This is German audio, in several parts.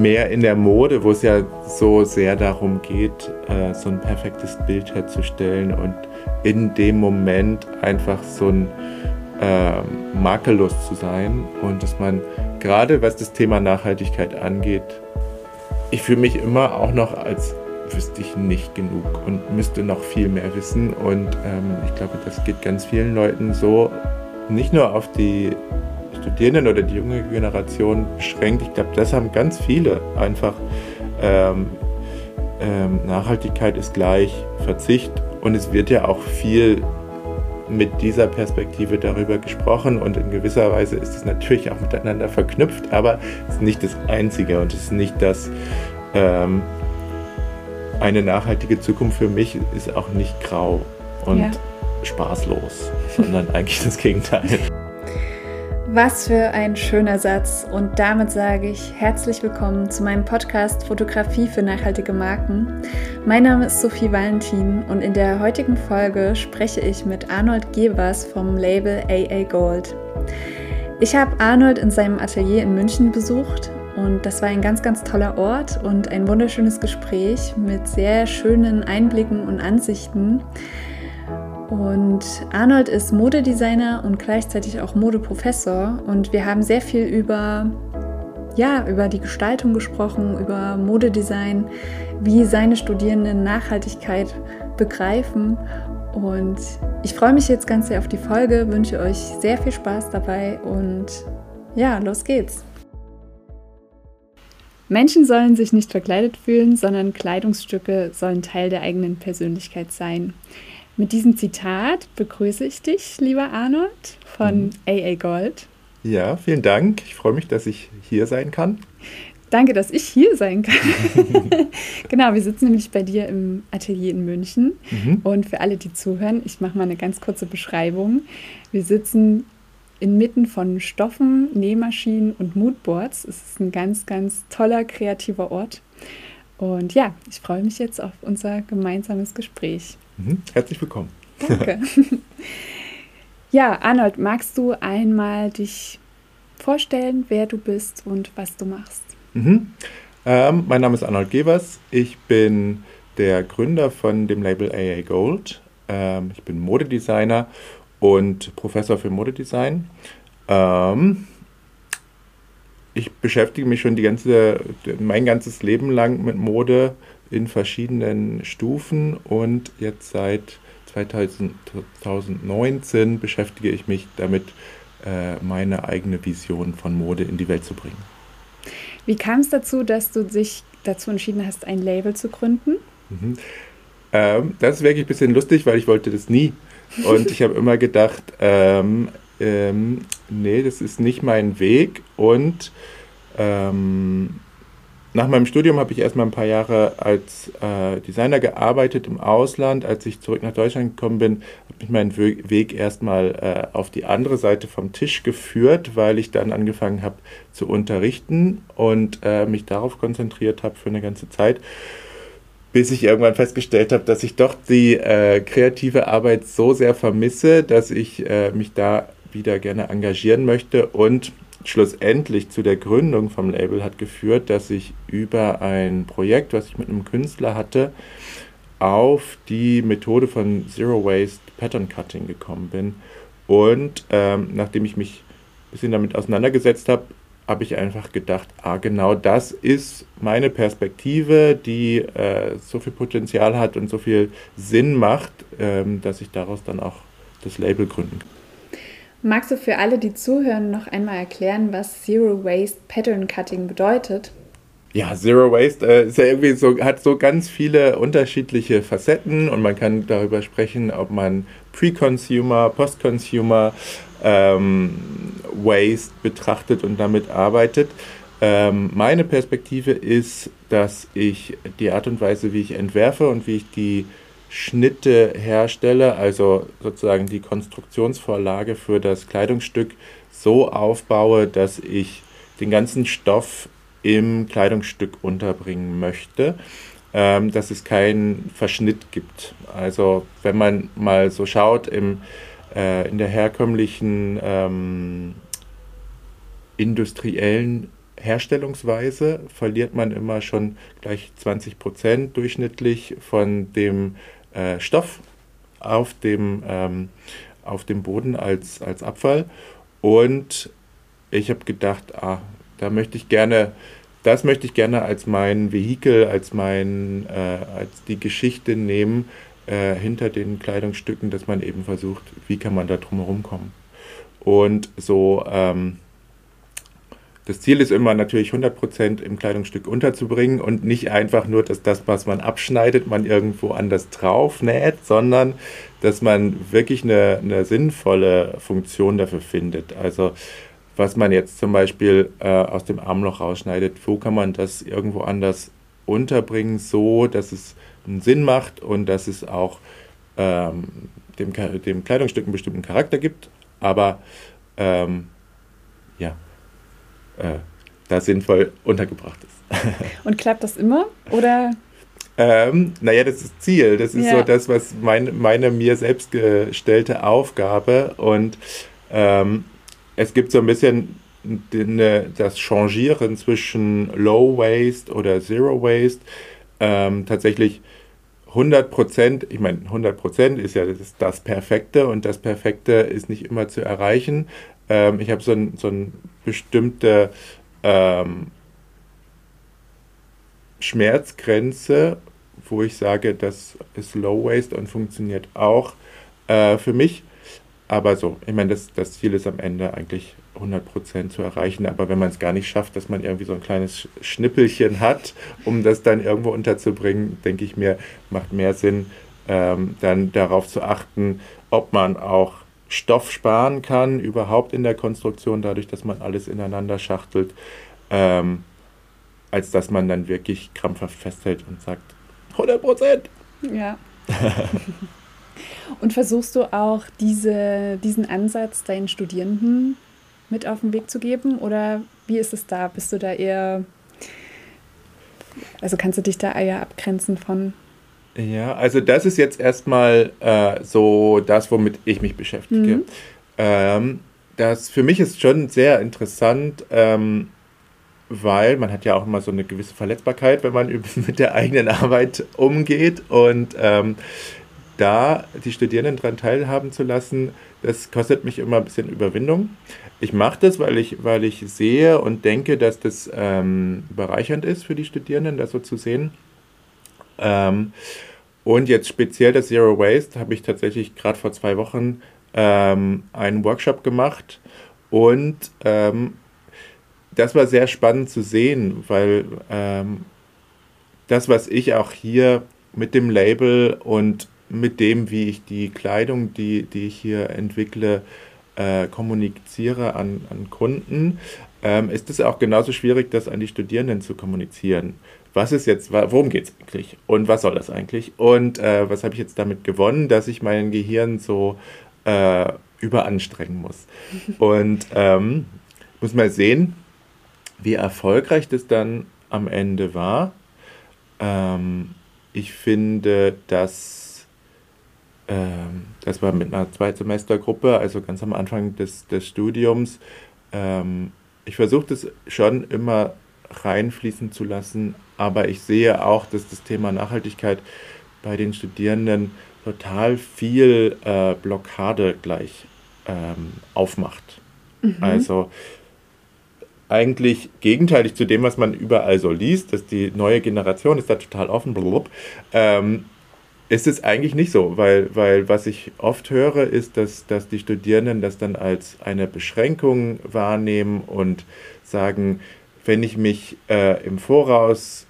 mehr in der Mode, wo es ja so sehr darum geht, äh, so ein perfektes Bild herzustellen und in dem Moment einfach so ein äh, makellos zu sein und dass man gerade was das Thema Nachhaltigkeit angeht, ich fühle mich immer auch noch als wüsste ich nicht genug und müsste noch viel mehr wissen und ähm, ich glaube, das geht ganz vielen Leuten so, nicht nur auf die Studierenden oder die junge Generation beschränkt. Ich glaube, das haben ganz viele einfach. Ähm, ähm, Nachhaltigkeit ist gleich Verzicht und es wird ja auch viel mit dieser Perspektive darüber gesprochen und in gewisser Weise ist es natürlich auch miteinander verknüpft, aber es ist nicht das Einzige und es ist nicht das, ähm, eine nachhaltige Zukunft für mich ist auch nicht grau und ja. spaßlos, sondern eigentlich das Gegenteil. Was für ein schöner Satz. Und damit sage ich herzlich willkommen zu meinem Podcast Fotografie für nachhaltige Marken. Mein Name ist Sophie Valentin und in der heutigen Folge spreche ich mit Arnold Gebers vom Label AA Gold. Ich habe Arnold in seinem Atelier in München besucht und das war ein ganz, ganz toller Ort und ein wunderschönes Gespräch mit sehr schönen Einblicken und Ansichten. Und Arnold ist Modedesigner und gleichzeitig auch Modeprofessor. Und wir haben sehr viel über, ja, über die Gestaltung gesprochen, über Modedesign, wie seine Studierenden Nachhaltigkeit begreifen. Und ich freue mich jetzt ganz sehr auf die Folge, wünsche euch sehr viel Spaß dabei und ja, los geht's. Menschen sollen sich nicht verkleidet fühlen, sondern Kleidungsstücke sollen Teil der eigenen Persönlichkeit sein. Mit diesem Zitat begrüße ich dich, lieber Arnold von mhm. AA Gold. Ja, vielen Dank. Ich freue mich, dass ich hier sein kann. Danke, dass ich hier sein kann. genau, wir sitzen nämlich bei dir im Atelier in München. Mhm. Und für alle, die zuhören, ich mache mal eine ganz kurze Beschreibung. Wir sitzen inmitten von Stoffen, Nähmaschinen und Moodboards. Es ist ein ganz, ganz toller, kreativer Ort. Und ja, ich freue mich jetzt auf unser gemeinsames Gespräch. Mhm. Herzlich willkommen. Danke. ja, Arnold, magst du einmal dich vorstellen, wer du bist und was du machst? Mhm. Ähm, mein Name ist Arnold Gevers. Ich bin der Gründer von dem Label AA Gold. Ähm, ich bin Modedesigner und Professor für Modedesign. Ähm, ich beschäftige mich schon die ganze, mein ganzes Leben lang mit Mode in verschiedenen Stufen und jetzt seit 2019 beschäftige ich mich damit, äh, meine eigene Vision von Mode in die Welt zu bringen. Wie kam es dazu, dass du dich dazu entschieden hast, ein Label zu gründen? Mhm. Ähm, das ist wirklich ein bisschen lustig, weil ich wollte das nie. Und ich habe immer gedacht, ähm, ähm, nee, das ist nicht mein Weg. Und ähm, nach meinem Studium habe ich erstmal ein paar Jahre als äh, Designer gearbeitet im Ausland. Als ich zurück nach Deutschland gekommen bin, habe ich meinen Weg erstmal äh, auf die andere Seite vom Tisch geführt, weil ich dann angefangen habe zu unterrichten und äh, mich darauf konzentriert habe für eine ganze Zeit, bis ich irgendwann festgestellt habe, dass ich doch die äh, kreative Arbeit so sehr vermisse, dass ich äh, mich da wieder gerne engagieren möchte und schlussendlich zu der Gründung vom Label hat geführt, dass ich über ein Projekt, was ich mit einem Künstler hatte, auf die Methode von Zero Waste Pattern Cutting gekommen bin. Und ähm, nachdem ich mich ein bisschen damit auseinandergesetzt habe, habe ich einfach gedacht, ah, genau das ist meine Perspektive, die äh, so viel Potenzial hat und so viel Sinn macht, ähm, dass ich daraus dann auch das Label gründen kann. Magst du für alle, die zuhören, noch einmal erklären, was Zero Waste Pattern Cutting bedeutet? Ja, Zero Waste äh, ist ja irgendwie so, hat so ganz viele unterschiedliche Facetten und man kann darüber sprechen, ob man Pre-Consumer, Post-Consumer ähm, Waste betrachtet und damit arbeitet. Ähm, meine Perspektive ist, dass ich die Art und Weise, wie ich entwerfe und wie ich die Schnitte herstelle, also sozusagen die Konstruktionsvorlage für das Kleidungsstück so aufbaue, dass ich den ganzen Stoff im Kleidungsstück unterbringen möchte, ähm, dass es keinen Verschnitt gibt. Also wenn man mal so schaut im, äh, in der herkömmlichen ähm, industriellen Herstellungsweise verliert man immer schon gleich 20 Prozent durchschnittlich von dem äh, Stoff auf dem, ähm, auf dem Boden als, als Abfall. Und ich habe gedacht, ah, da möchte ich gerne, das möchte ich gerne als mein Vehikel, als mein, äh, als die Geschichte nehmen äh, hinter den Kleidungsstücken, dass man eben versucht, wie kann man da drumherum kommen. Und so, ähm, das Ziel ist immer natürlich 100% im Kleidungsstück unterzubringen und nicht einfach nur, dass das, was man abschneidet, man irgendwo anders drauf näht, sondern dass man wirklich eine, eine sinnvolle Funktion dafür findet. Also was man jetzt zum Beispiel äh, aus dem Armloch rausschneidet, wo kann man das irgendwo anders unterbringen, so dass es einen Sinn macht und dass es auch ähm, dem, dem Kleidungsstück einen bestimmten Charakter gibt, aber ähm, äh, da sinnvoll untergebracht ist. Und klappt das immer? Oder? Ähm, naja, das ist Ziel. Das ist ja. so das, was mein, meine mir selbst gestellte Aufgabe. Und ähm, es gibt so ein bisschen das Changieren zwischen Low Waste oder Zero Waste. Ähm, tatsächlich 100 Prozent, ich meine, 100 Prozent ist ja das, das, Perfekte und das Perfekte ist nicht immer zu erreichen. Ähm, ich habe so ein, so ein bestimmte ähm, Schmerzgrenze, wo ich sage, das ist Low Waste und funktioniert auch äh, für mich. Aber so, ich meine, das, das Ziel ist am Ende eigentlich 100% zu erreichen. Aber wenn man es gar nicht schafft, dass man irgendwie so ein kleines Schnippelchen hat, um das dann irgendwo unterzubringen, denke ich mir, macht mehr Sinn, ähm, dann darauf zu achten, ob man auch Stoff sparen kann, überhaupt in der Konstruktion, dadurch, dass man alles ineinander schachtelt, ähm, als dass man dann wirklich krampfhaft festhält und sagt, 100 Prozent. Ja. und versuchst du auch diese, diesen Ansatz deinen Studierenden mit auf den Weg zu geben? Oder wie ist es da? Bist du da eher, also kannst du dich da eher abgrenzen von ja, also das ist jetzt erstmal äh, so das, womit ich mich beschäftige. Mhm. Ähm, das für mich ist schon sehr interessant, ähm, weil man hat ja auch immer so eine gewisse Verletzbarkeit, wenn man mit der eigenen Arbeit umgeht und ähm, da die Studierenden daran teilhaben zu lassen, das kostet mich immer ein bisschen Überwindung. Ich mache das, weil ich, weil ich sehe und denke, dass das ähm, bereichernd ist für die Studierenden, das so zu sehen. Ähm, und jetzt speziell das Zero Waste habe ich tatsächlich gerade vor zwei Wochen ähm, einen Workshop gemacht. Und ähm, das war sehr spannend zu sehen, weil ähm, das, was ich auch hier mit dem Label und mit dem, wie ich die Kleidung, die, die ich hier entwickle, äh, kommuniziere an, an Kunden, ähm, ist es auch genauso schwierig, das an die Studierenden zu kommunizieren was ist jetzt, worum geht es eigentlich und was soll das eigentlich und äh, was habe ich jetzt damit gewonnen, dass ich mein Gehirn so äh, überanstrengen muss. Und ähm, muss mal sehen, wie erfolgreich das dann am Ende war. Ähm, ich finde, dass ähm, das war mit einer Zweitsemestergruppe, also ganz am Anfang des, des Studiums. Ähm, ich versuche das schon immer reinfließen zu lassen. Aber ich sehe auch, dass das Thema Nachhaltigkeit bei den Studierenden total viel äh, Blockade gleich ähm, aufmacht. Mhm. Also eigentlich gegenteilig zu dem, was man überall so liest, dass die neue Generation ist da total offen, blub, ähm, ist es eigentlich nicht so, weil, weil was ich oft höre, ist, dass, dass die Studierenden das dann als eine Beschränkung wahrnehmen und sagen, wenn ich mich äh, im Voraus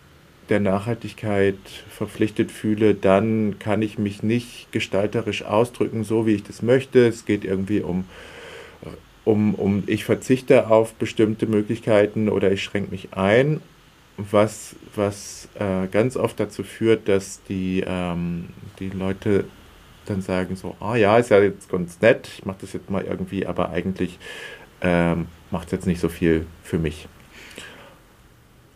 der Nachhaltigkeit verpflichtet fühle, dann kann ich mich nicht gestalterisch ausdrücken, so wie ich das möchte. Es geht irgendwie um, um, um ich verzichte auf bestimmte Möglichkeiten oder ich schränke mich ein, was, was äh, ganz oft dazu führt, dass die, ähm, die Leute dann sagen so, ah ja, ist ja jetzt ganz nett, ich mache das jetzt mal irgendwie, aber eigentlich ähm, macht es jetzt nicht so viel für mich.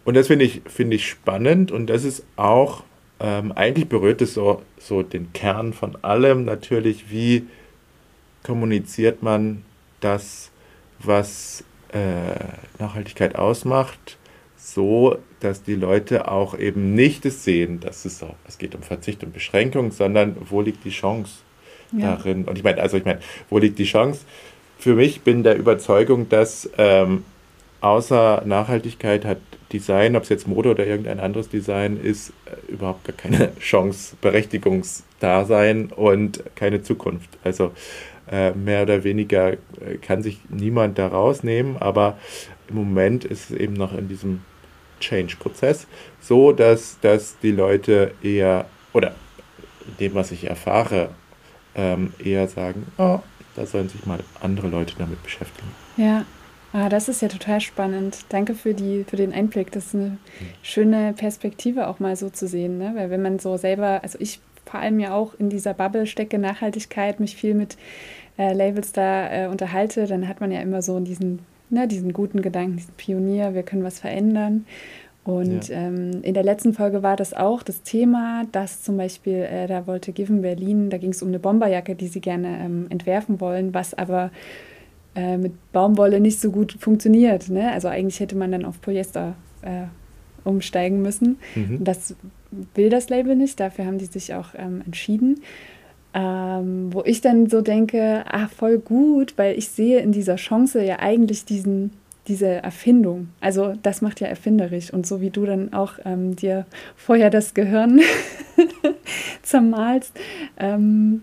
Und das finde ich, find ich spannend und das ist auch, ähm, eigentlich berührt es so, so den Kern von allem natürlich, wie kommuniziert man das, was äh, Nachhaltigkeit ausmacht, so, dass die Leute auch eben nicht es sehen, dass es so, es geht um Verzicht und Beschränkung, sondern wo liegt die Chance ja. darin? Und ich meine, also ich meine, wo liegt die Chance? Für mich bin der Überzeugung, dass ähm, außer Nachhaltigkeit hat Design, ob es jetzt Mode oder irgendein anderes Design ist, äh, überhaupt gar keine Chance, Berechtigungsdasein und keine Zukunft. Also äh, mehr oder weniger äh, kann sich niemand da rausnehmen, aber im Moment ist es eben noch in diesem Change-Prozess so, dass, dass die Leute eher, oder dem, was ich erfahre, ähm, eher sagen, oh, da sollen sich mal andere Leute damit beschäftigen. Ja, Ah, das ist ja total spannend. Danke für, die, für den Einblick. Das ist eine schöne Perspektive auch mal so zu sehen. Ne? Weil wenn man so selber, also ich vor allem ja auch in dieser Bubble stecke, Nachhaltigkeit, mich viel mit äh, Labels da äh, unterhalte, dann hat man ja immer so diesen, ne, diesen guten Gedanken, diesen Pionier, wir können was verändern. Und ja. ähm, in der letzten Folge war das auch das Thema, dass zum Beispiel, äh, da wollte Given Berlin, da ging es um eine Bomberjacke, die sie gerne ähm, entwerfen wollen, was aber äh, mit Baumwolle nicht so gut funktioniert. Ne? Also eigentlich hätte man dann auf Polyester äh, umsteigen müssen. Mhm. Das will das Label nicht, dafür haben die sich auch ähm, entschieden. Ähm, wo ich dann so denke, ah, voll gut, weil ich sehe in dieser Chance ja eigentlich diesen, diese Erfindung. Also das macht ja erfinderisch. Und so wie du dann auch ähm, dir vorher das Gehirn zermalst, ähm,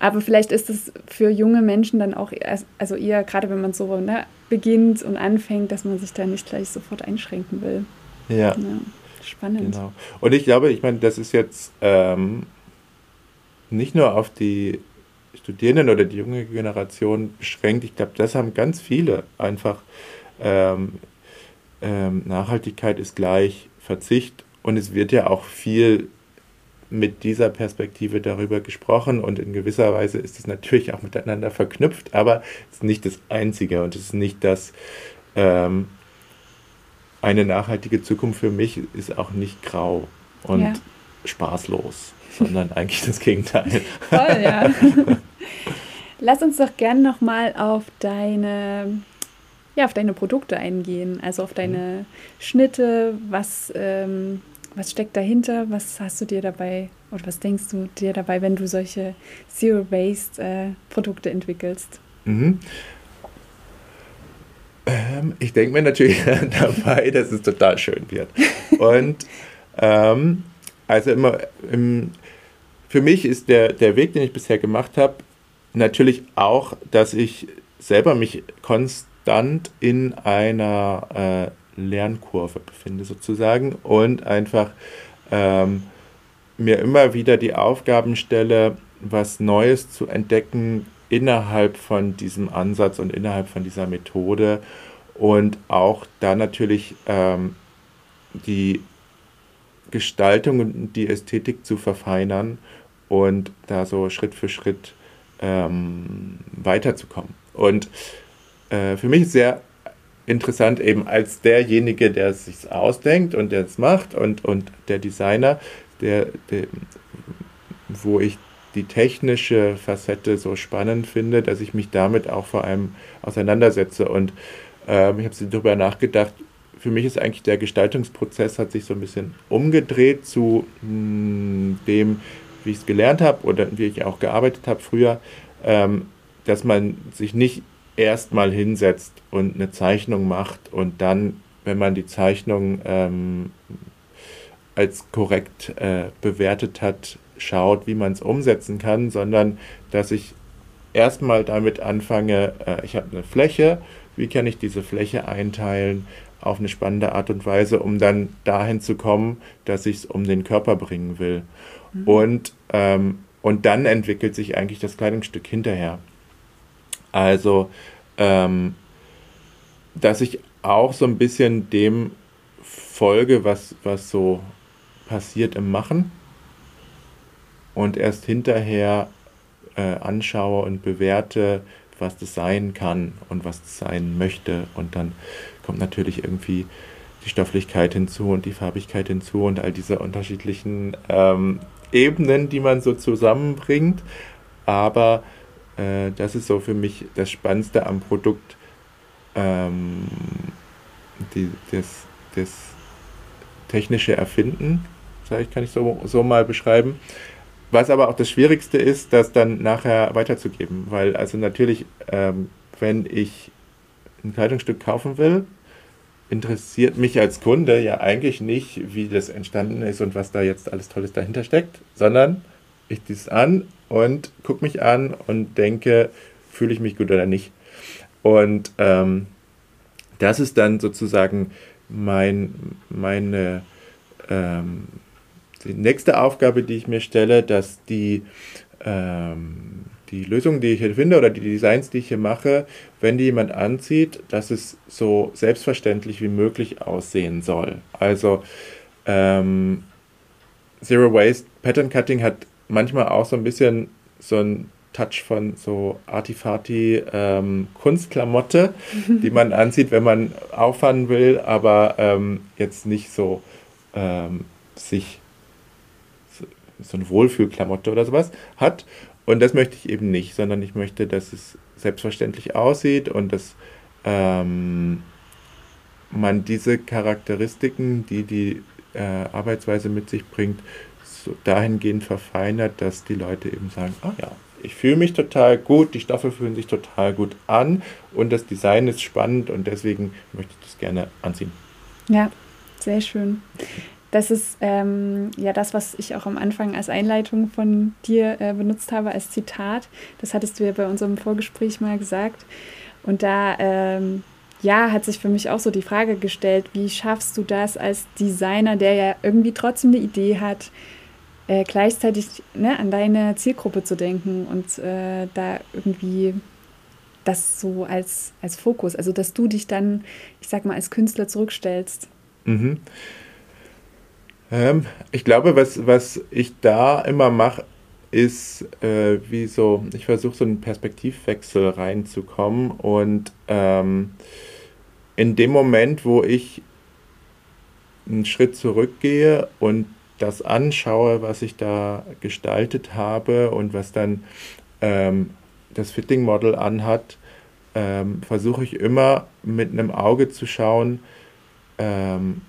aber vielleicht ist es für junge Menschen dann auch, also eher, gerade wenn man so ne, beginnt und anfängt, dass man sich da nicht gleich sofort einschränken will. Ja. ja spannend. Genau. Und ich glaube, ich meine, das ist jetzt ähm, nicht nur auf die Studierenden oder die junge Generation beschränkt. Ich glaube, das haben ganz viele einfach. Ähm, ähm, Nachhaltigkeit ist gleich Verzicht und es wird ja auch viel mit dieser Perspektive darüber gesprochen und in gewisser Weise ist es natürlich auch miteinander verknüpft, aber es ist nicht das Einzige und es ist nicht das, ähm, eine nachhaltige Zukunft für mich ist auch nicht grau und ja. spaßlos, sondern eigentlich das Gegenteil. Toll, ja. Lass uns doch gern nochmal auf deine ja, auf deine Produkte eingehen, also auf deine mhm. Schnitte, was ähm, was steckt dahinter? Was hast du dir dabei oder was denkst du dir dabei, wenn du solche Zero-Waste-Produkte äh, entwickelst? Mhm. Ähm, ich denke mir natürlich dabei, dass es total schön wird. Und ähm, also immer im, für mich ist der, der Weg, den ich bisher gemacht habe, natürlich auch, dass ich selber mich konstant in einer äh, Lernkurve befinde sozusagen und einfach ähm, mir immer wieder die Aufgaben stelle, was Neues zu entdecken innerhalb von diesem Ansatz und innerhalb von dieser Methode und auch da natürlich ähm, die Gestaltung und die Ästhetik zu verfeinern und da so Schritt für Schritt ähm, weiterzukommen. Und äh, für mich sehr interessant eben als derjenige, der es sich ausdenkt und der es macht und, und der Designer, der, der, wo ich die technische Facette so spannend finde, dass ich mich damit auch vor allem auseinandersetze. Und ähm, ich habe darüber nachgedacht, für mich ist eigentlich der Gestaltungsprozess hat sich so ein bisschen umgedreht zu mh, hm, dem, wie ich es gelernt habe oder wie ich auch gearbeitet habe früher, ähm, dass man sich nicht erstmal hinsetzt und eine Zeichnung macht und dann, wenn man die Zeichnung ähm, als korrekt äh, bewertet hat, schaut, wie man es umsetzen kann, sondern dass ich erstmal damit anfange, äh, ich habe eine Fläche, wie kann ich diese Fläche einteilen auf eine spannende Art und Weise, um dann dahin zu kommen, dass ich es um den Körper bringen will. Mhm. Und, ähm, und dann entwickelt sich eigentlich das Kleidungsstück hinterher. Also, ähm, dass ich auch so ein bisschen dem folge, was, was so passiert im Machen und erst hinterher äh, anschaue und bewerte, was das sein kann und was das sein möchte. Und dann kommt natürlich irgendwie die Stofflichkeit hinzu und die Farbigkeit hinzu und all diese unterschiedlichen ähm, Ebenen, die man so zusammenbringt. Aber äh, das ist so für mich das Spannendste am Produkt, ähm, die, das, das technische Erfinden, ich, kann ich so, so mal beschreiben. Was aber auch das Schwierigste ist, das dann nachher weiterzugeben, weil also natürlich, ähm, wenn ich ein Kleidungsstück kaufen will, interessiert mich als Kunde ja eigentlich nicht, wie das entstanden ist und was da jetzt alles Tolles dahinter steckt, sondern ich dies an und gucke mich an und denke, fühle ich mich gut oder nicht. Und ähm, das ist dann sozusagen mein, meine ähm, die nächste Aufgabe, die ich mir stelle, dass die, ähm, die Lösungen, die ich hier finde oder die Designs, die ich hier mache, wenn die jemand anzieht, dass es so selbstverständlich wie möglich aussehen soll. Also ähm, Zero Waste Pattern Cutting hat manchmal auch so ein bisschen so ein Touch von so Artifati ähm, Kunstklamotte, die man anzieht, wenn man auffahren will, aber ähm, jetzt nicht so ähm, sich so, so eine Wohlfühlklamotte oder sowas hat. Und das möchte ich eben nicht, sondern ich möchte, dass es selbstverständlich aussieht und dass ähm, man diese Charakteristiken, die die äh, Arbeitsweise mit sich bringt, so dahingehend verfeinert, dass die Leute eben sagen, ah ja, ich fühle mich total gut, die Stoffe fühlen sich total gut an und das Design ist spannend und deswegen möchte ich das gerne anziehen. Ja, sehr schön. Das ist ähm, ja das, was ich auch am Anfang als Einleitung von dir äh, benutzt habe, als Zitat. Das hattest du ja bei unserem Vorgespräch mal gesagt. Und da ähm, ja, hat sich für mich auch so die Frage gestellt, wie schaffst du das als Designer, der ja irgendwie trotzdem eine Idee hat, äh, gleichzeitig ne, an deine Zielgruppe zu denken und äh, da irgendwie das so als, als Fokus, also dass du dich dann, ich sag mal, als Künstler zurückstellst. Mhm. Ähm, ich glaube, was, was ich da immer mache, ist äh, wie so, ich versuche so einen Perspektivwechsel reinzukommen und ähm, in dem Moment, wo ich einen Schritt zurückgehe und das anschaue, was ich da gestaltet habe und was dann ähm, das Fitting Model anhat, ähm, versuche ich immer mit einem Auge zu schauen, ähm,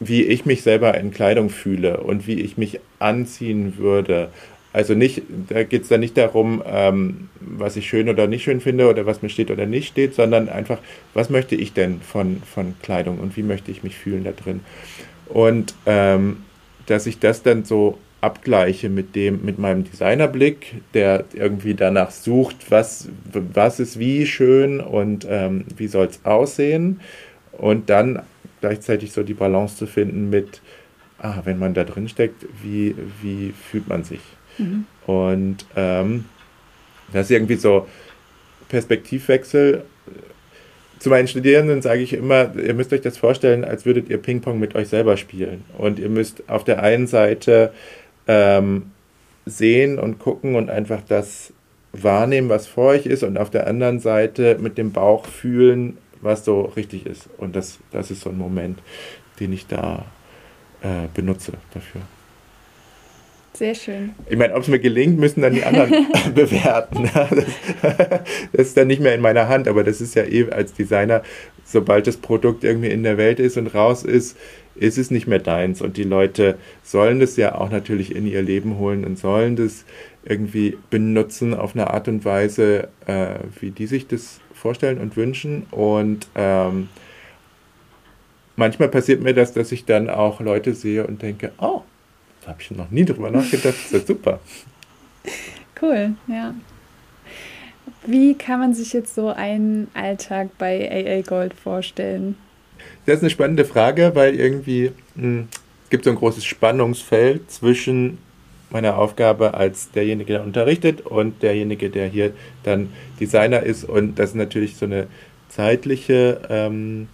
wie ich mich selber in Kleidung fühle und wie ich mich anziehen würde. Also nicht, da geht es dann nicht darum, ähm, was ich schön oder nicht schön finde oder was mir steht oder nicht steht, sondern einfach, was möchte ich denn von, von Kleidung und wie möchte ich mich fühlen da drin. Und ähm, dass ich das dann so abgleiche mit dem, mit meinem Designerblick, der irgendwie danach sucht, was, was ist wie schön und ähm, wie soll es aussehen. Und dann gleichzeitig so die Balance zu finden mit, ah, wenn man da drin steckt, wie, wie fühlt man sich? Mhm. Und ähm, das ist irgendwie so Perspektivwechsel zu meinen Studierenden sage ich immer, ihr müsst euch das vorstellen, als würdet ihr Ping-Pong mit euch selber spielen. Und ihr müsst auf der einen Seite ähm, sehen und gucken und einfach das wahrnehmen, was vor euch ist, und auf der anderen Seite mit dem Bauch fühlen, was so richtig ist. Und das, das ist so ein Moment, den ich da äh, benutze dafür. Sehr schön. Ich meine, ob es mir gelingt, müssen dann die anderen bewerten. Das, das, ist dann nicht mehr in meiner Hand, aber das ist ja eh als Designer, sobald das Produkt irgendwie in der Welt ist und raus ist, ist es nicht mehr deins. Und die Leute sollen das ja auch natürlich in ihr Leben holen und sollen das irgendwie benutzen auf eine Art und Weise, äh, wie die sich das vorstellen und wünschen. Und ähm, manchmal passiert mir das, dass ich dann auch Leute sehe und denke, oh, da habe ich noch nie drüber nachgedacht. Das ist ja super. Cool, ja. Wie kann man sich jetzt so einen Alltag bei AA Gold vorstellen? Das ist eine spannende Frage, weil irgendwie mh, hm, es gibt so ein großes Spannungsfeld zwischen meiner Aufgabe als derjenige, der unterrichtet und derjenige, der hier dann Designer ist. Und das ist natürlich so eine zeitliche ähm,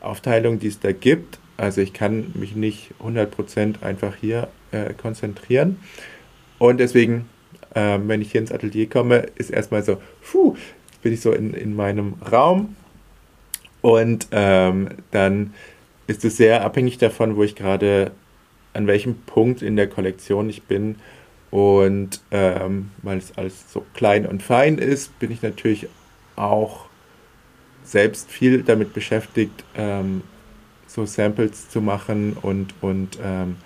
Aufteilung, die es da gibt. Also ich kann mich nicht 100% einfach hier äh, konzentrieren. Und deswegen, äh, wenn ich hier ins Atelier komme, ist erstmal so, puh, bin ich so in, in meinem Raum. Und ähm, dann ist es sehr abhängig davon, wo ich gerade, an welchem Punkt in der Kollektion ich bin. Und ähm, weil es alles so klein und fein ist, bin ich natürlich auch selbst viel damit beschäftigt, ähm, so Samples zu machen und, und ähm,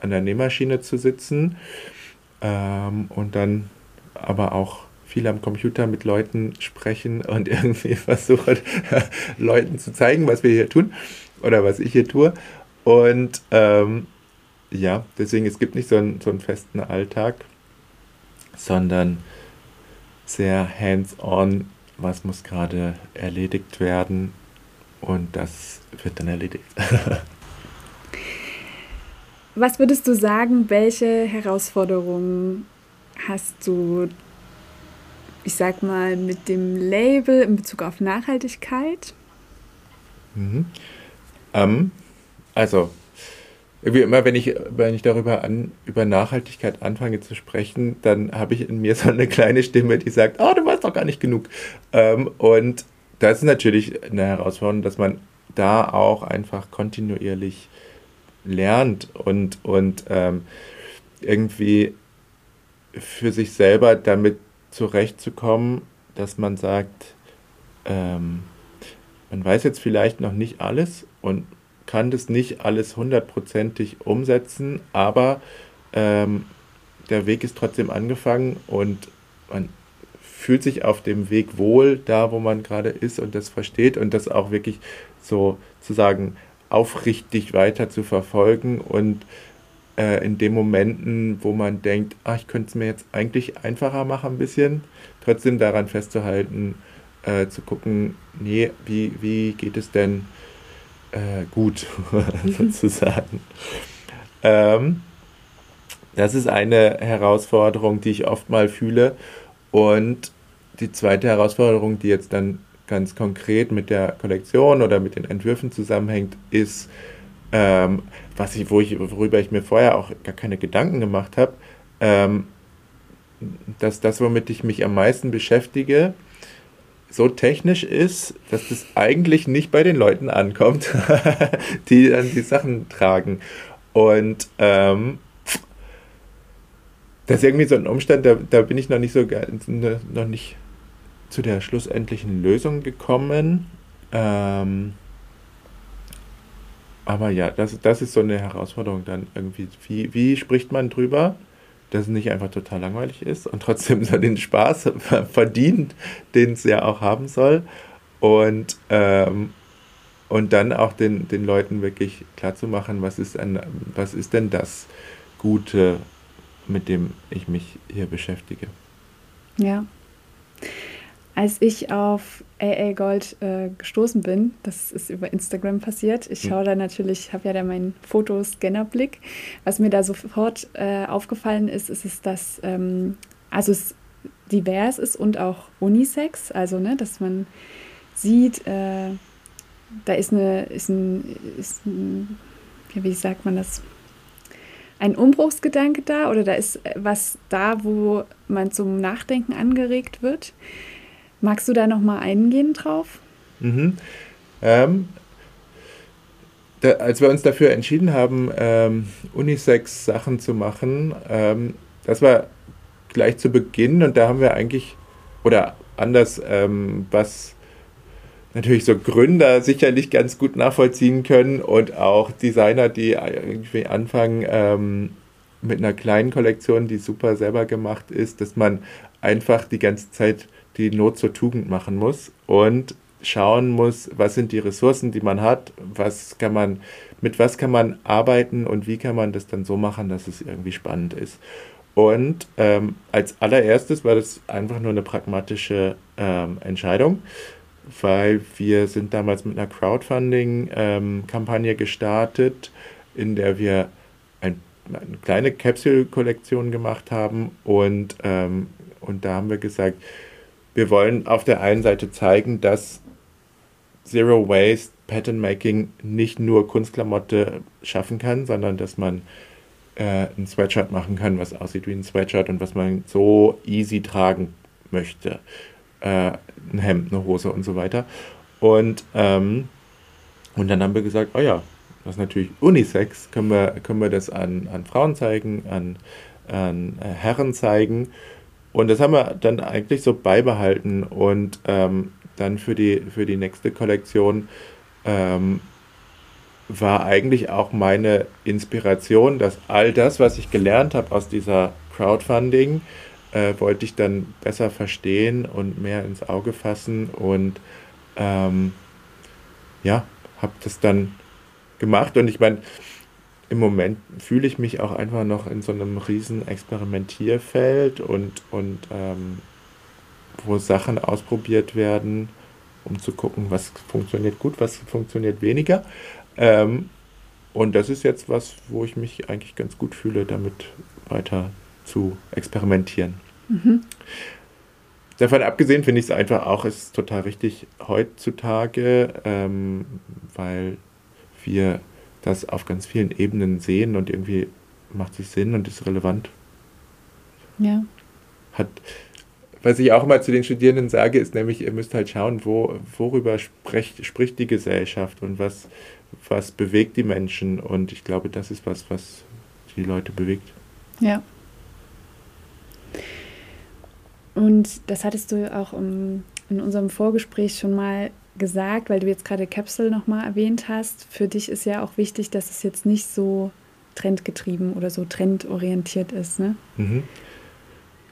an der Nähmaschine zu sitzen ähm, und dann aber auch viel am Computer mit Leuten sprechen und irgendwie versuchen, Leuten zu zeigen, was wir hier tun oder was ich hier tue. Und ähm, ja, deswegen, es gibt nicht so einen, so einen festen Alltag, sondern sehr hands-on, was muss gerade erledigt werden und das wird dann erledigt. was würdest du sagen, welche Herausforderungen hast du, ich sag mal, mit dem Label in Bezug auf Nachhaltigkeit? Mhm. Ähm, also, wie immer, wenn ich, wenn ich darüber an, über Nachhaltigkeit anfange zu sprechen, dann habe ich in mir so eine kleine Stimme, die sagt, oh, du weißt doch gar nicht genug. Ähm, und das ist natürlich eine Herausforderung, dass man da auch einfach kontinuierlich lernt und, und ähm, irgendwie für sich selber damit zurechtzukommen, dass man sagt, ähm, man weiß jetzt vielleicht noch nicht alles und kann das nicht alles hundertprozentig umsetzen, aber ähm, der Weg ist trotzdem angefangen und man fühlt sich auf dem Weg wohl, da wo man gerade ist und das versteht und das auch wirklich so zu sagen, aufrichtig weiter zu verfolgen und äh, in den Momenten, wo man denkt, ach, ich könnte es mir jetzt eigentlich einfacher machen ein bisschen, trotzdem daran festzuhalten, äh, zu gucken, nee, wie, wie geht es denn äh, gut, sozusagen. Ähm, das ist eine Herausforderung, die ich oft mal fühle. Und die zweite Herausforderung, die jetzt dann ganz konkret mit der Kollektion oder mit den Entwürfen zusammenhängt, ist, ähm, was ich, wo ich, worüber ich mir vorher auch gar keine Gedanken gemacht habe, ähm, dass das, womit ich mich am meisten beschäftige, so technisch ist, dass das eigentlich nicht bei den Leuten ankommt, die dann die Sachen tragen. Und ähm, das ist irgendwie so ein Umstand, da, da bin ich noch nicht so ne, noch nicht zu der schlussendlichen Lösung gekommen. Ähm, aber ja, das, das ist so eine Herausforderung dann irgendwie. Wie, wie spricht man drüber? dass es nicht einfach total langweilig ist und trotzdem so den Spaß verdient, den es ja auch haben soll. Und, ähm, und dann auch den, den Leuten wirklich klarzumachen, was ist, ein, was ist denn das Gute, mit dem ich mich hier beschäftige. Ja. Als ich auf AA Gold äh, gestoßen bin, das ist über Instagram passiert. Ich hm. schaue da natürlich, habe ja da meinen Fotoscannerblick. Was mir da sofort äh, aufgefallen ist, ist es, dass ähm, also es divers ist und auch unisex, also ne, dass man sieht, äh, da ist eine, ist ein, ist ein, wie sagt man das? Ein Umbruchsgedanke da oder da ist was da, wo man zum Nachdenken angeregt wird. Magst du da noch mal eingehen drauf? Mhm. Ähm, da, als wir uns dafür entschieden haben, ähm, Unisex-Sachen zu machen, ähm, das war gleich zu Beginn und da haben wir eigentlich, oder anders, ähm, was natürlich so Gründer sicherlich ganz gut nachvollziehen können und auch Designer, die irgendwie anfangen ähm, mit einer kleinen Kollektion, die super selber gemacht ist, dass man einfach die ganze Zeit die Not zur Tugend machen muss und schauen muss, was sind die Ressourcen, die man hat, was kann man, mit was kann man arbeiten und wie kann man das dann so machen, dass es irgendwie spannend ist. Und ähm, als allererstes war das einfach nur eine pragmatische ähm, Entscheidung, weil wir sind damals mit einer Crowdfunding-Kampagne gestartet, in der wir ein, eine kleine Capsule-Kollektion gemacht haben und, ähm, und da haben wir gesagt, wir wollen auf der einen Seite zeigen, dass Zero Waste Pattern Making nicht nur Kunstklamotte schaffen kann, sondern dass man äh, ein Sweatshirt machen kann, was aussieht wie ein Sweatshirt und was man so easy tragen möchte. Äh, ein Hemd, eine Hose und so weiter. Und, ähm, und dann haben wir gesagt, oh ja, das ist natürlich Unisex, können wir, können wir das an, an Frauen zeigen, an, an äh, Herren zeigen und das haben wir dann eigentlich so beibehalten. Und ähm, dann für die, für die nächste Kollektion ähm, war eigentlich auch meine Inspiration, dass all das, was ich gelernt habe aus dieser Crowdfunding, äh, wollte ich dann besser verstehen und mehr ins Auge fassen und ähm, ja, habe das dann gemacht und ich meine, im Moment fühle ich mich auch einfach noch in so einem riesen Experimentierfeld und, und ähm, wo Sachen ausprobiert werden, um zu gucken, was funktioniert gut, was funktioniert weniger. Ähm, und das ist jetzt was, wo ich mich eigentlich ganz gut fühle, damit weiter zu experimentieren. Mhm. Davon abgesehen finde ich es einfach auch, ist total richtig heutzutage, ähm, weil wir das auf ganz vielen Ebenen sehen und irgendwie macht es Sinn und ist relevant. Ja. Hat, was ich auch immer zu den Studierenden sage, ist nämlich, ihr müsst halt schauen, wo, worüber spricht, spricht die Gesellschaft und was, was bewegt die Menschen. Und ich glaube, das ist was, was die Leute bewegt. Ja. Und das hattest du auch im, in unserem Vorgespräch schon mal gesagt, weil du jetzt gerade Capsule nochmal erwähnt hast. Für dich ist ja auch wichtig, dass es jetzt nicht so trendgetrieben oder so trendorientiert ist, ne? Mhm.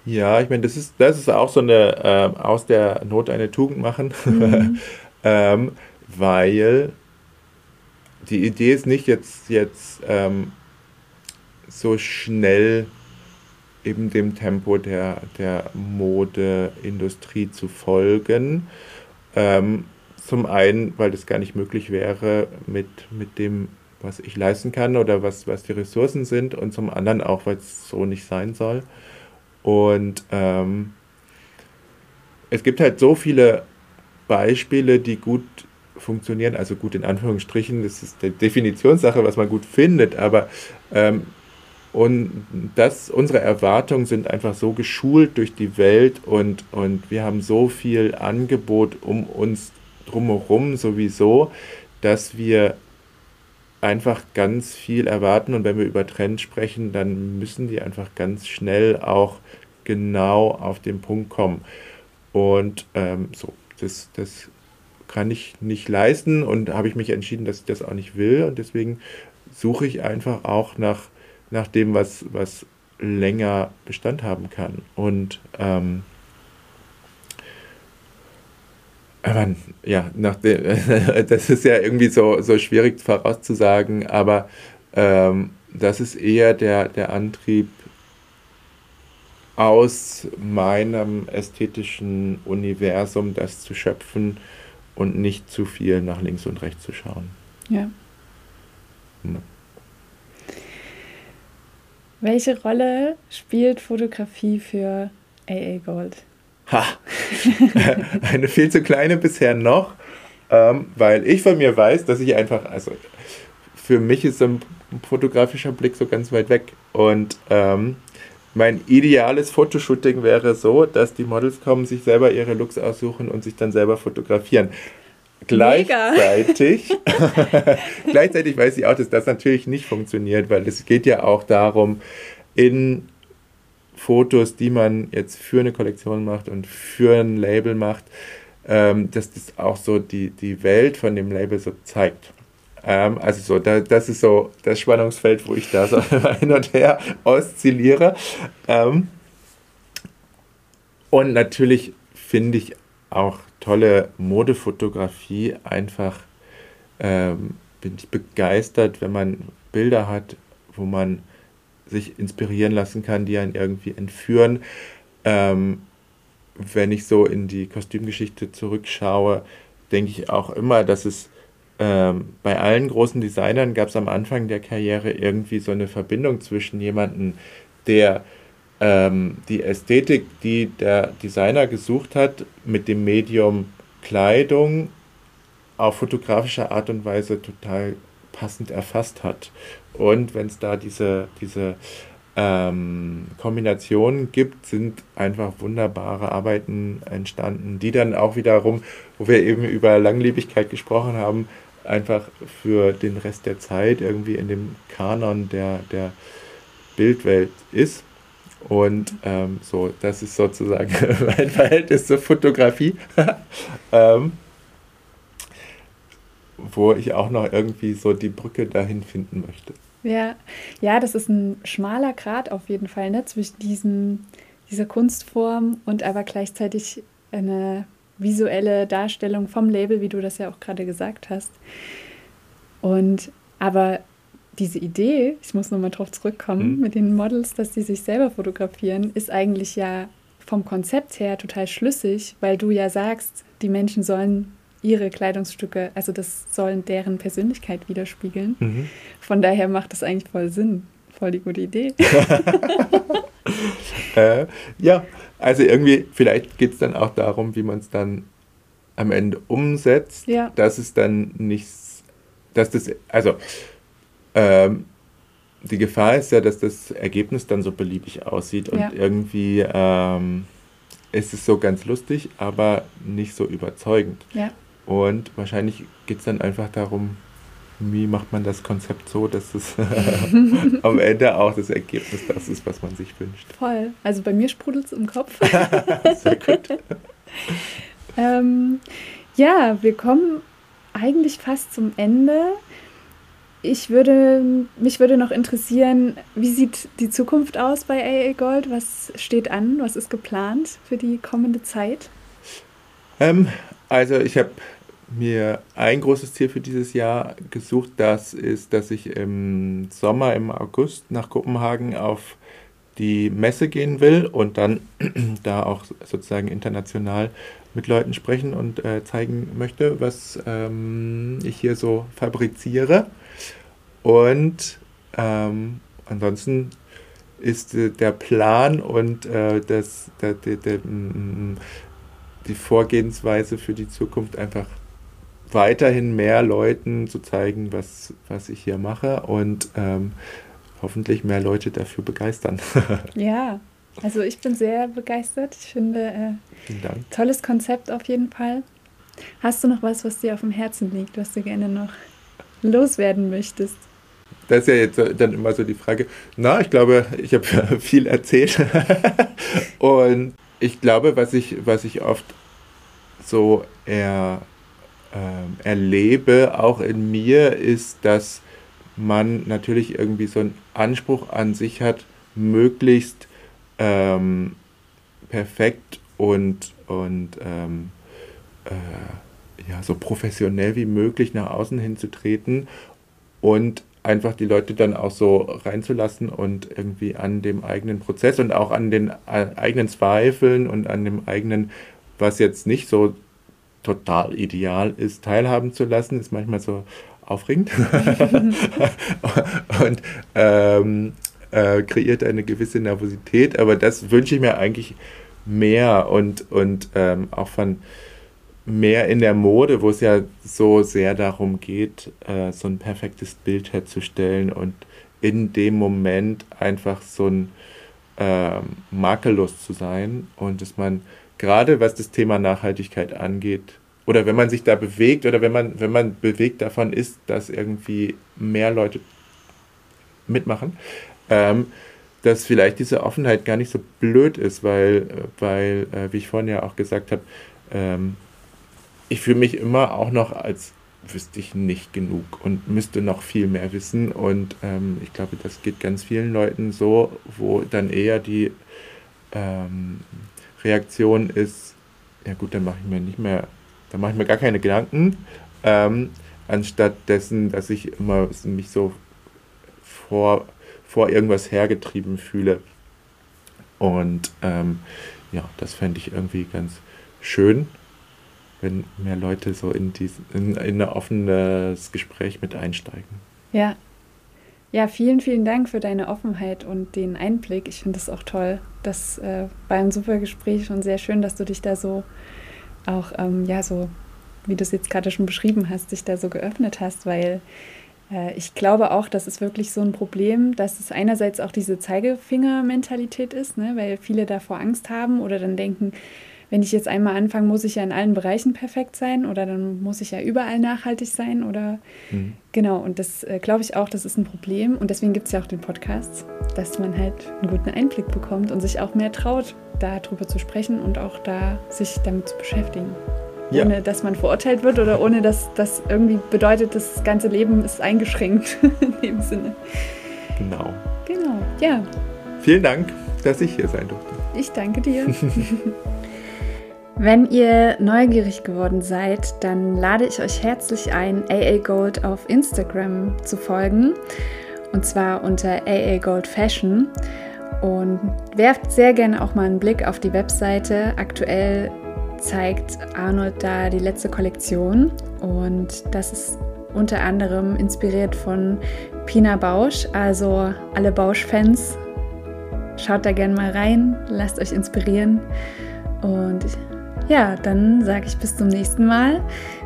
Ja, ich meine, das ist, das ist auch so eine äh, aus der Not eine Tugend machen, mhm. ähm, weil die Idee ist nicht jetzt, jetzt ähm, so schnell eben dem Tempo der, der Modeindustrie zu folgen. Ähm, zum einen, weil das gar nicht möglich wäre mit, mit dem, was ich leisten kann oder was, was die Ressourcen sind und zum anderen auch, weil es so nicht sein soll. Und ähm, es gibt halt so viele Beispiele, die gut funktionieren, also gut in Anführungsstrichen, das ist die Definitionssache, was man gut findet, aber ähm, und das, unsere Erwartungen sind einfach so geschult durch die Welt und, und wir haben so viel Angebot um uns drumherum sowieso, dass wir einfach ganz viel erwarten und wenn wir über Trends sprechen, dann müssen die einfach ganz schnell auch genau auf den Punkt kommen. Und ähm, so, das, das kann ich nicht leisten und habe ich mich entschieden, dass ich das auch nicht will und deswegen suche ich einfach auch nach nach dem, was, was länger Bestand haben kann. Und ähm, ja, nach dem, das ist ja irgendwie so, so schwierig vorauszusagen, aber ähm, das ist eher der, der Antrieb aus meinem ästhetischen Universum, das zu schöpfen und nicht zu viel nach links und rechts zu schauen. Ja. ja. Welche Rolle spielt Fotografie für AA Gold? Ha! Eine viel zu kleine bisher noch, ähm, weil ich von mir weiß, dass ich einfach, also für mich ist ein fotografischer Blick so ganz weit weg. Und ähm, mein ideales Fotoshooting wäre so, dass die Models kommen, sich selber ihre Looks aussuchen und sich dann selber fotografieren. Gleichzeitig, gleichzeitig weiß ich auch, dass das natürlich nicht funktioniert, weil es geht ja auch darum, in Fotos, die man jetzt für eine Kollektion macht und für ein Label macht, ähm, dass das auch so die, die Welt von dem Label so zeigt. Ähm, also so, da, das ist so das Spannungsfeld, wo ich da so hin und her oszilliere. Ähm, und natürlich finde ich auch tolle Modefotografie einfach ähm, bin ich begeistert, wenn man Bilder hat, wo man sich inspirieren lassen kann, die einen irgendwie entführen. Ähm, wenn ich so in die Kostümgeschichte zurückschaue, denke ich auch immer, dass es ähm, bei allen großen Designern gab es am Anfang der Karriere irgendwie so eine Verbindung zwischen jemandem, der ähm, die Ästhetik, die der Designer gesucht hat, mit dem Medium Kleidung auf fotografische Art und Weise total passend erfasst hat. Und wenn es da diese, diese ähm, Kombinationen gibt, sind einfach wunderbare Arbeiten entstanden, die dann auch wiederum, wo wir eben über Langlebigkeit gesprochen haben, einfach für den Rest der Zeit irgendwie in dem Kanon der, der Bildwelt ist. Und ähm, so, das ist sozusagen mein Verhältnis zur Fotografie. ähm, wo ich auch noch irgendwie so die Brücke dahin finden möchte. Ja, ja, das ist ein schmaler Grad auf jeden Fall, ne? Zwischen diesem, dieser Kunstform und aber gleichzeitig eine visuelle Darstellung vom Label, wie du das ja auch gerade gesagt hast. Und aber diese Idee, ich muss nochmal drauf zurückkommen, mhm. mit den Models, dass sie sich selber fotografieren, ist eigentlich ja vom Konzept her total schlüssig, weil du ja sagst, die Menschen sollen ihre Kleidungsstücke, also das sollen deren Persönlichkeit widerspiegeln. Mhm. Von daher macht das eigentlich voll Sinn. Voll die gute Idee. äh, ja, also irgendwie, vielleicht geht es dann auch darum, wie man es dann am Ende umsetzt, ja. dass es dann nichts, dass das, also ähm, die Gefahr ist ja, dass das Ergebnis dann so beliebig aussieht und ja. irgendwie ähm, ist es so ganz lustig, aber nicht so überzeugend. Ja. Und wahrscheinlich geht es dann einfach darum, wie macht man das Konzept so, dass es am Ende auch das Ergebnis das ist, was man sich wünscht. Voll. Also bei mir sprudelt es im Kopf. Sehr gut. ähm, ja, wir kommen eigentlich fast zum Ende. Ich würde, mich würde noch interessieren, wie sieht die Zukunft aus bei AA Gold? Was steht an? Was ist geplant für die kommende Zeit? Ähm, also ich habe mir ein großes Ziel für dieses Jahr gesucht. Das ist, dass ich im Sommer, im August nach Kopenhagen auf die Messe gehen will und dann da auch sozusagen international mit Leuten sprechen und äh, zeigen möchte, was ähm, ich hier so fabriziere. Und ähm, ansonsten ist äh, der Plan und äh, das, der, der, der, die Vorgehensweise für die Zukunft einfach weiterhin mehr Leuten zu zeigen, was, was ich hier mache und ähm, hoffentlich mehr Leute dafür begeistern. ja, also ich bin sehr begeistert. Ich finde, äh, tolles Konzept auf jeden Fall. Hast du noch was, was dir auf dem Herzen liegt, was du gerne noch loswerden möchtest? Das ist ja jetzt dann immer so die Frage. Na, ich glaube, ich habe viel erzählt. und ich glaube, was ich, was ich oft so eher äh, erlebe, auch in mir, ist, dass man natürlich irgendwie so einen Anspruch an sich hat, möglichst ähm, perfekt und, und ähm, äh, ja, so professionell wie möglich nach außen hinzutreten und einfach die Leute dann auch so reinzulassen und irgendwie an dem eigenen Prozess und auch an den äh, eigenen Zweifeln und an dem eigenen, was jetzt nicht so total ideal ist, teilhaben zu lassen, ist manchmal so aufregend. Und ähm, äh, kreiert eine gewisse Nervosität, aber das wünsche ich mir eigentlich mehr und, und ähm, auch von mehr in der Mode, wo es ja so sehr darum geht, äh, so ein perfektes Bild herzustellen und in dem Moment einfach so ein äh, makellos zu sein und dass man gerade was das Thema Nachhaltigkeit angeht, oder wenn man sich da bewegt oder wenn man, wenn man bewegt davon ist, dass irgendwie mehr Leute mitmachen, ähm, dass vielleicht diese Offenheit gar nicht so blöd ist, weil, weil äh, wie ich vorhin ja auch gesagt habe, ähm, ich fühle mich immer auch noch als wüsste ich nicht genug und müsste noch viel mehr wissen. Und ähm, ich glaube, das geht ganz vielen Leuten so, wo dann eher die ähm, Reaktion ist, ja gut, dann mache ich mir nicht mehr, dann mache ich mir gar keine Gedanken, ähm, anstatt dessen, dass ich immer mich so vor, vor irgendwas hergetrieben fühle. Und ähm, ja, das fände ich irgendwie ganz schön wenn mehr Leute so in, dies, in, in ein offenes Gespräch mit einsteigen. Ja. Ja, vielen, vielen Dank für deine Offenheit und den Einblick. Ich finde es auch toll. Das äh, war ein super Gespräch und sehr schön, dass du dich da so auch, ähm, ja, so, wie du es jetzt gerade schon beschrieben hast, dich da so geöffnet hast, weil äh, ich glaube auch, das ist wirklich so ein Problem, dass es einerseits auch diese Zeigefinger-Mentalität ist, ne? weil viele davor Angst haben oder dann denken, wenn ich jetzt einmal anfange, muss ich ja in allen Bereichen perfekt sein oder dann muss ich ja überall nachhaltig sein oder mhm. genau. Und das äh, glaube ich auch, das ist ein Problem. Und deswegen gibt es ja auch den Podcast, dass man halt einen guten Einblick bekommt und sich auch mehr traut, darüber zu sprechen und auch da sich damit zu beschäftigen. Ja. Ohne dass man verurteilt wird oder ohne dass das irgendwie bedeutet, das ganze Leben ist eingeschränkt in dem Sinne. Genau. Genau, ja. Vielen Dank, dass ich hier sein durfte. Ich danke dir. Wenn ihr neugierig geworden seid, dann lade ich euch herzlich ein, AA Gold auf Instagram zu folgen. Und zwar unter AA Gold Fashion. Und werft sehr gerne auch mal einen Blick auf die Webseite. Aktuell zeigt Arnold da die letzte Kollektion. Und das ist unter anderem inspiriert von Pina Bausch. Also alle Bausch-Fans, schaut da gerne mal rein, lasst euch inspirieren. Und ja, dann sage ich bis zum nächsten Mal.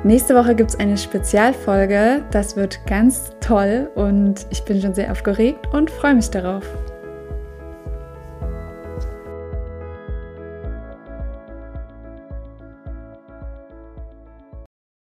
Nächste Woche gibt es eine Spezialfolge. Das wird ganz toll und ich bin schon sehr aufgeregt und freue mich darauf.